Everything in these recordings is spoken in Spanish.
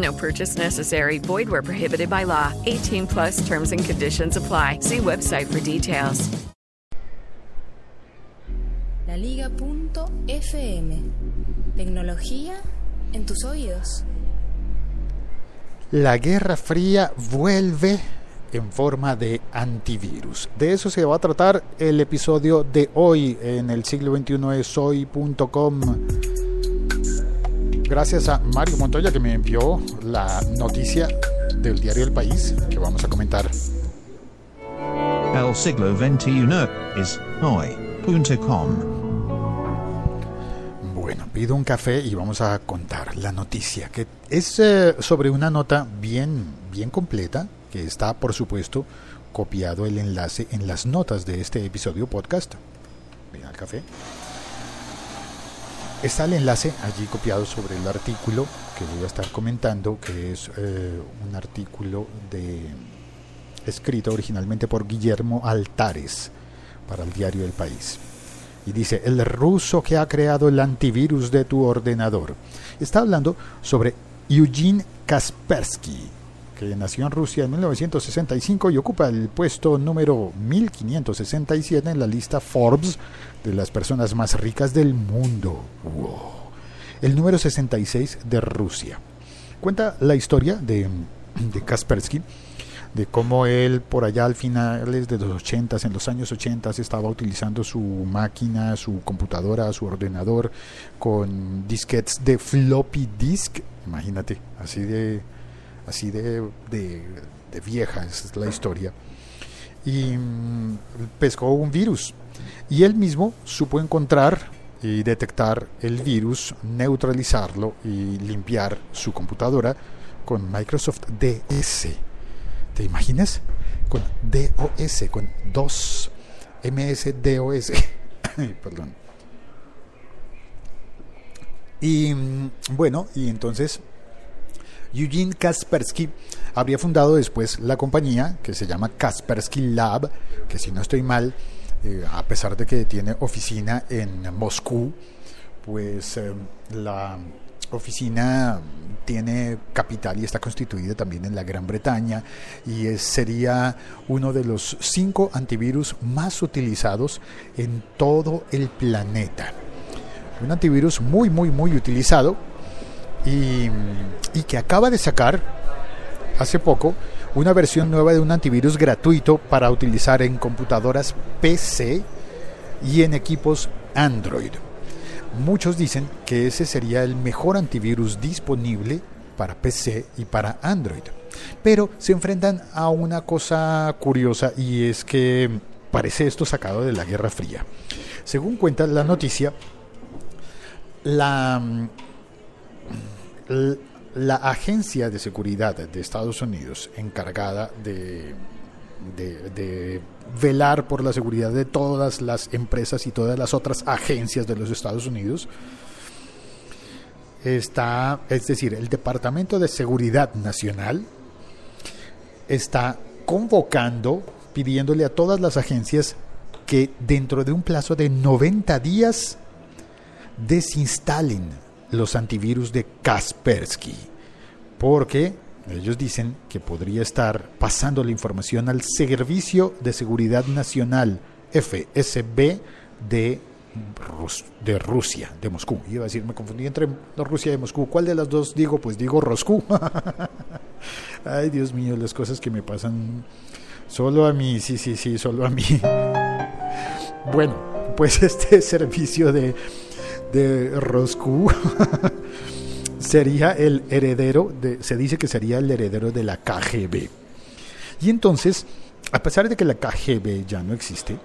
No purchase necessary. Void where prohibited by law. 18 plus terms and conditions apply. See website for details. Laliga.fm Tecnología en tus oídos. La Guerra Fría vuelve en forma de antivirus. De eso se va a tratar el episodio de hoy en el siglo XXI de soy.com. Gracias a Mario Montoya que me envió la noticia del diario El País que vamos a comentar. El siglo XXI es hoy.com. Bueno, pido un café y vamos a contar la noticia, que es eh, sobre una nota bien, bien completa, que está, por supuesto, copiado el enlace en las notas de este episodio podcast. Ven al café. Está el enlace allí copiado sobre el artículo que voy a estar comentando, que es eh, un artículo de, escrito originalmente por Guillermo Altares para el diario El País. Y dice, el ruso que ha creado el antivirus de tu ordenador. Está hablando sobre Eugene Kaspersky, que nació en Rusia en 1965 y ocupa el puesto número 1567 en la lista Forbes de las personas más ricas del mundo. Wow. El número 66 de Rusia. Cuenta la historia de, de Kaspersky, de cómo él por allá al finales de los 80, en los años 80, estaba utilizando su máquina, su computadora, su ordenador con disquetes de floppy disk. Imagínate, así de, así de, de, vieja es la historia. Y mm, pescó un virus y él mismo supo encontrar y detectar el virus, neutralizarlo y limpiar su computadora con Microsoft DS. ¿Te imaginas? Con DOS, con dos MS DOS. Perdón. Y mm, bueno, y entonces Eugene Kaspersky habría fundado después la compañía que se llama Kaspersky Lab, que si no estoy mal, eh, a pesar de que tiene oficina en Moscú, pues eh, la oficina tiene capital y está constituida también en la Gran Bretaña y es, sería uno de los cinco antivirus más utilizados en todo el planeta. Un antivirus muy, muy, muy utilizado y, y que acaba de sacar hace poco una versión nueva de un antivirus gratuito para utilizar en computadoras PC y en equipos Android. Muchos dicen que ese sería el mejor antivirus disponible para PC y para Android. Pero se enfrentan a una cosa curiosa y es que parece esto sacado de la Guerra Fría. Según cuenta la noticia, la, la Agencia de Seguridad de Estados Unidos encargada de, velar por la seguridad de todas las empresas y todas las otras agencias de los Estados Unidos está, es decir, el Departamento de Seguridad Nacional está convocando, pidiéndole a todas las agencias que dentro de un plazo de 90 días desinstalen los antivirus de Kaspersky, porque ellos dicen que podría estar pasando la información al Servicio de Seguridad Nacional, FSB, de, Rus de Rusia, de Moscú. Iba a decir, me confundí entre Rusia y Moscú. ¿Cuál de las dos digo? Pues digo Roscú. Ay, Dios mío, las cosas que me pasan solo a mí, sí, sí, sí, solo a mí. Bueno, pues este servicio de, de Roscu sería el heredero, de, se dice que sería el heredero de la KGB. Y entonces, a pesar de que la KGB ya no existe,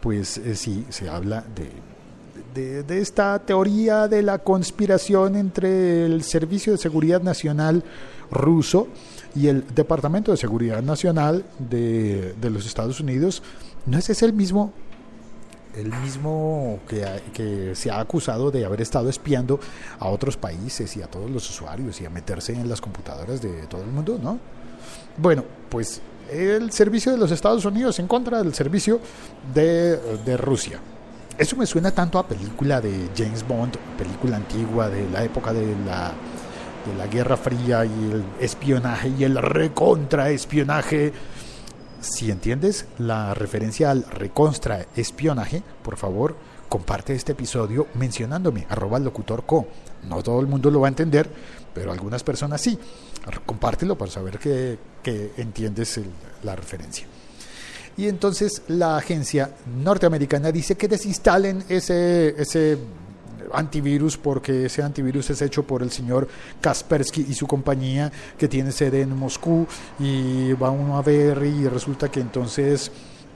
pues eh, sí, se habla de, de, esta teoría de la conspiración entre el Servicio de Seguridad Nacional ruso y el Departamento de Seguridad Nacional de, de los Estados Unidos. ¿No es ese el mismo el mismo que, se ha acusado de haber estado espiando a otros países y a todos los usuarios y a meterse en las computadoras de todo el mundo, ¿no? Bueno, pues el servicio de los Estados Unidos en contra del servicio de, de Rusia. Eso me suena tanto a película de James Bond, película antigua de la época de la, de la Guerra Fría y el espionaje y el recontraespionaje si entiendes la referencia al recontra espionaje, por favor, comparte este episodio mencionándome, arroba locutor co. No todo el mundo lo va a entender, pero algunas personas sí. Compártelo para saber que, que entiendes la referencia. Y entonces la agencia norteamericana dice que desinstalen ese, ese antivirus porque ese antivirus es hecho por el señor Kaspersky y su compañía que tiene sede en Moscú y va uno a ver y resulta que entonces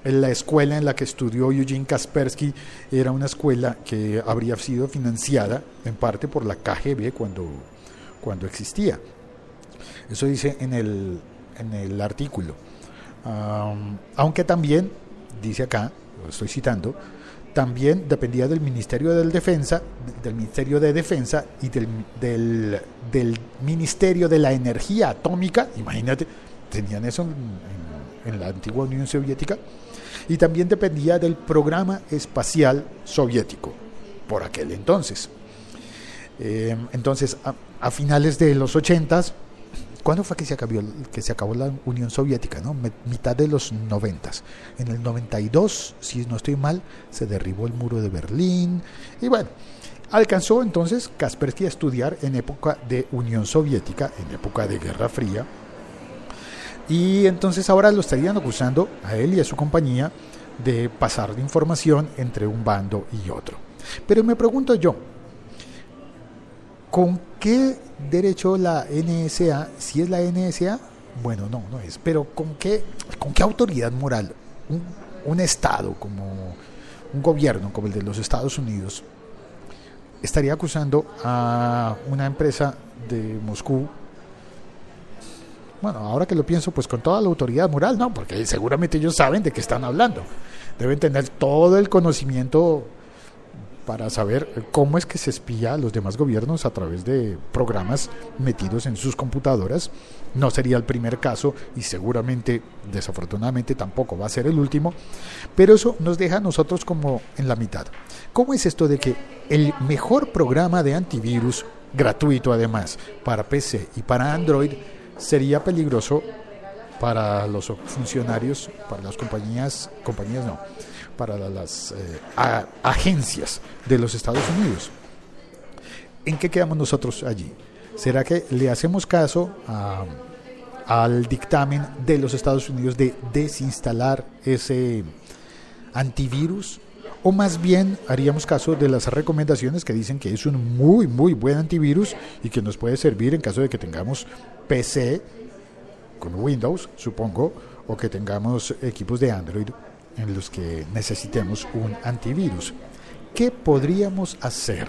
la escuela en la que estudió Eugene Kaspersky era una escuela que habría sido financiada en parte por la KGB cuando, cuando existía. Eso dice en el, en el artículo. Aunque también, dice acá, lo estoy citando, también dependía del Ministerio de Defensa, del Ministerio de Defensa y del, del, del Ministerio de la Energía Atómica, imagínate, tenían eso en, la antigua Unión Soviética, y también dependía del Programa Espacial Soviético, por aquel entonces. Eh, entonces, a, finales de los 80 ¿Cuándo fue que se, acabó, la Unión Soviética? ¿no? mitad de los 90. En el 92, si no estoy mal, se derribó el muro de Berlín. Y bueno, alcanzó entonces Kaspersky a estudiar en época de Unión Soviética, en época de Guerra Fría. Y entonces ahora lo estarían acusando a él y a su compañía de pasar de información entre un bando y otro. Pero me pregunto yo, ¿con qué derecho la NSA? Si es la NSA, bueno, no, no es, pero ¿con qué, con qué autoridad moral un, un Estado como un gobierno como el de los Estados Unidos estaría acusando a una empresa de Moscú bueno, ahora que lo pienso, pues con toda la autoridad moral, no, porque seguramente ellos saben de qué están hablando. Deben tener todo el conocimiento para saber cómo es que se espía a los demás gobiernos a través de programas metidos en sus computadoras. No sería el primer caso y seguramente, desafortunadamente, tampoco va a ser el último, pero eso nos deja a nosotros como en la mitad. ¿Cómo es esto de que el mejor programa de antivirus, gratuito además, para PC y para Android, sería peligroso para los funcionarios, para las compañías, compañías no, para las eh, agencias de los Estados Unidos. ¿En qué quedamos nosotros allí? ¿Será que le hacemos caso al dictamen de los Estados Unidos de desinstalar ese antivirus? ¿O más bien haríamos caso de las recomendaciones que dicen que es un muy, muy buen antivirus y que nos puede servir en caso de que tengamos PC con Windows, supongo, o que tengamos equipos de Android en los que necesitemos un antivirus. ¿Qué podríamos hacer?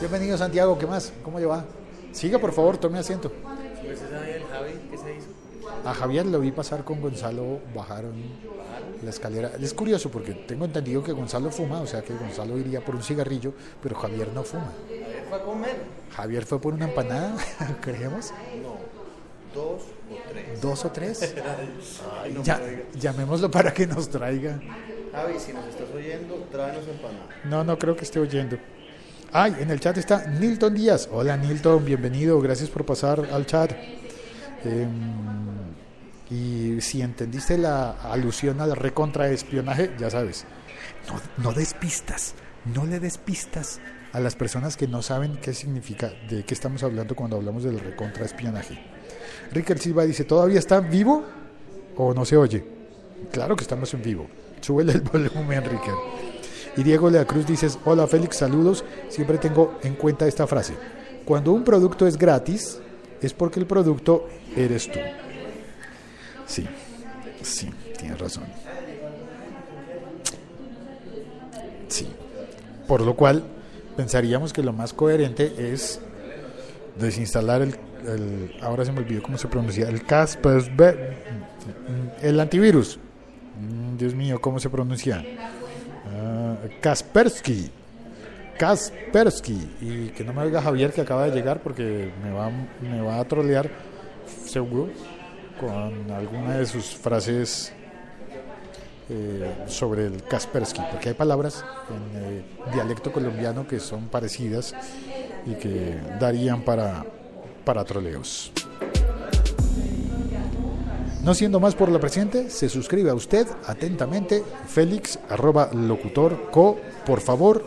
Bienvenido Santiago, ¿qué más? ¿Cómo lleva? Siga por favor, tome asiento. ¿Qué se hizo? A Javier lo vi pasar con Gonzalo, bajaron la escalera. Es curioso porque tengo entendido que Gonzalo fuma, o sea que Gonzalo iría por un cigarrillo, pero Javier no fuma. Javier fue a comer. Javier fue por una empanada, creemos. No, dos o tres. ¿Dos o tres? Ay, no ya, llamémoslo para que nos traiga. Javi, si nos estás oyendo, tráenos empanada. No, no creo que esté oyendo. Ay, en el chat está Nilton Díaz. Hola Nilton, bienvenido, gracias por pasar al chat. Eh, y si entendiste la alusión al recontraespionaje, ya sabes, no, no des pistas, no le des pistas a las personas que no saben qué significa, de qué estamos hablando cuando hablamos del recontraespionaje. Ricker Silva dice, ¿todavía está vivo o no se oye? Claro que estamos en vivo. Súbele el volumen, Ricker. Y Diego de la Cruz dice, hola Félix, saludos. Siempre tengo en cuenta esta frase. Cuando un producto es gratis, es porque el producto eres tú. Sí, sí, tienes razón. Sí. Por lo cual, pensaríamos que lo más coherente es desinstalar el, ahora se me olvidó cómo se pronuncia, el Kaspersky, el antivirus. Mm, Dios mío, ¿cómo se pronuncia? Ah, Kaspersky. Kaspersky. Y que no me oiga Javier que acaba de llegar porque me va, me va a trolear seguro con alguna de sus frases eh, sobre el Kaspersky, porque hay palabras en eh, dialecto colombiano que son parecidas y que darían para, para troleos. No siendo más por la presente, se suscribe a usted atentamente, Félix, arroba locutor co. Por favor,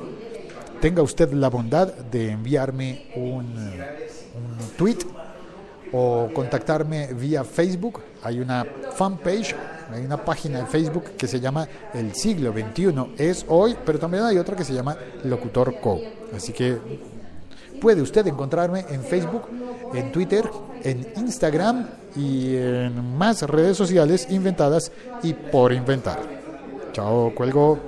tenga usted la bondad de enviarme un, eh, un tweet o contactarme vía Facebook. Hay una fanpage, hay una página de Facebook que se llama El siglo XXI es hoy, pero también hay otra que se llama Locutor Co. Así que puede usted encontrarme en Facebook, en Twitter, en Instagram y en más redes sociales inventadas y por inventar. Chao, cuelgo.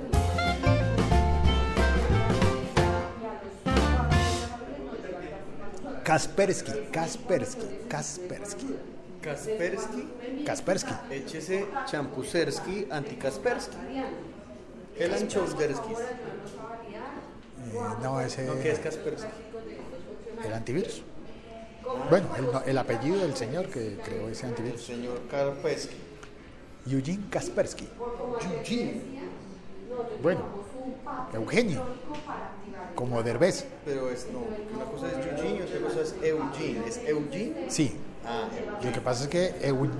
Kaspersky, Kaspersky, Kaspersky, Kaspersky, Kaspersky. échese Champusersky, Antikaspersky. Helen Chowdersky. Eh, no, ese No, ¿qué es Kaspersky? el antivirus. Bueno, el, el apellido del señor que creó ese El antivirus. señor Karpesky. Eugene Kaspersky. Eugene. Bueno, Eugenio. Como Derbez. Pero es, no, una cosa es Eugene y otra cosa es Eugene. ¿Es Eugene? Sí. Ah, Lo que pasa es que Eu-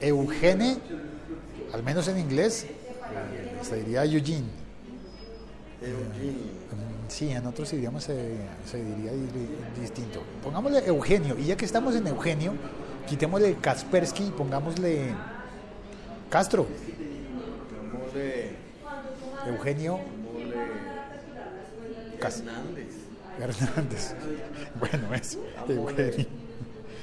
Eugene, al menos en inglés, se diría Eugene. Eugene. Mm, Sí, en otros idiomas se, se diría di- distinto. Pongámosle Eugenio, y ya que estamos en Eugenio, quitémosle Kaspersky y pongámosle Castro. Eugenio. Cas- Hernández. Hernández. Bueno, eso, Eugenio.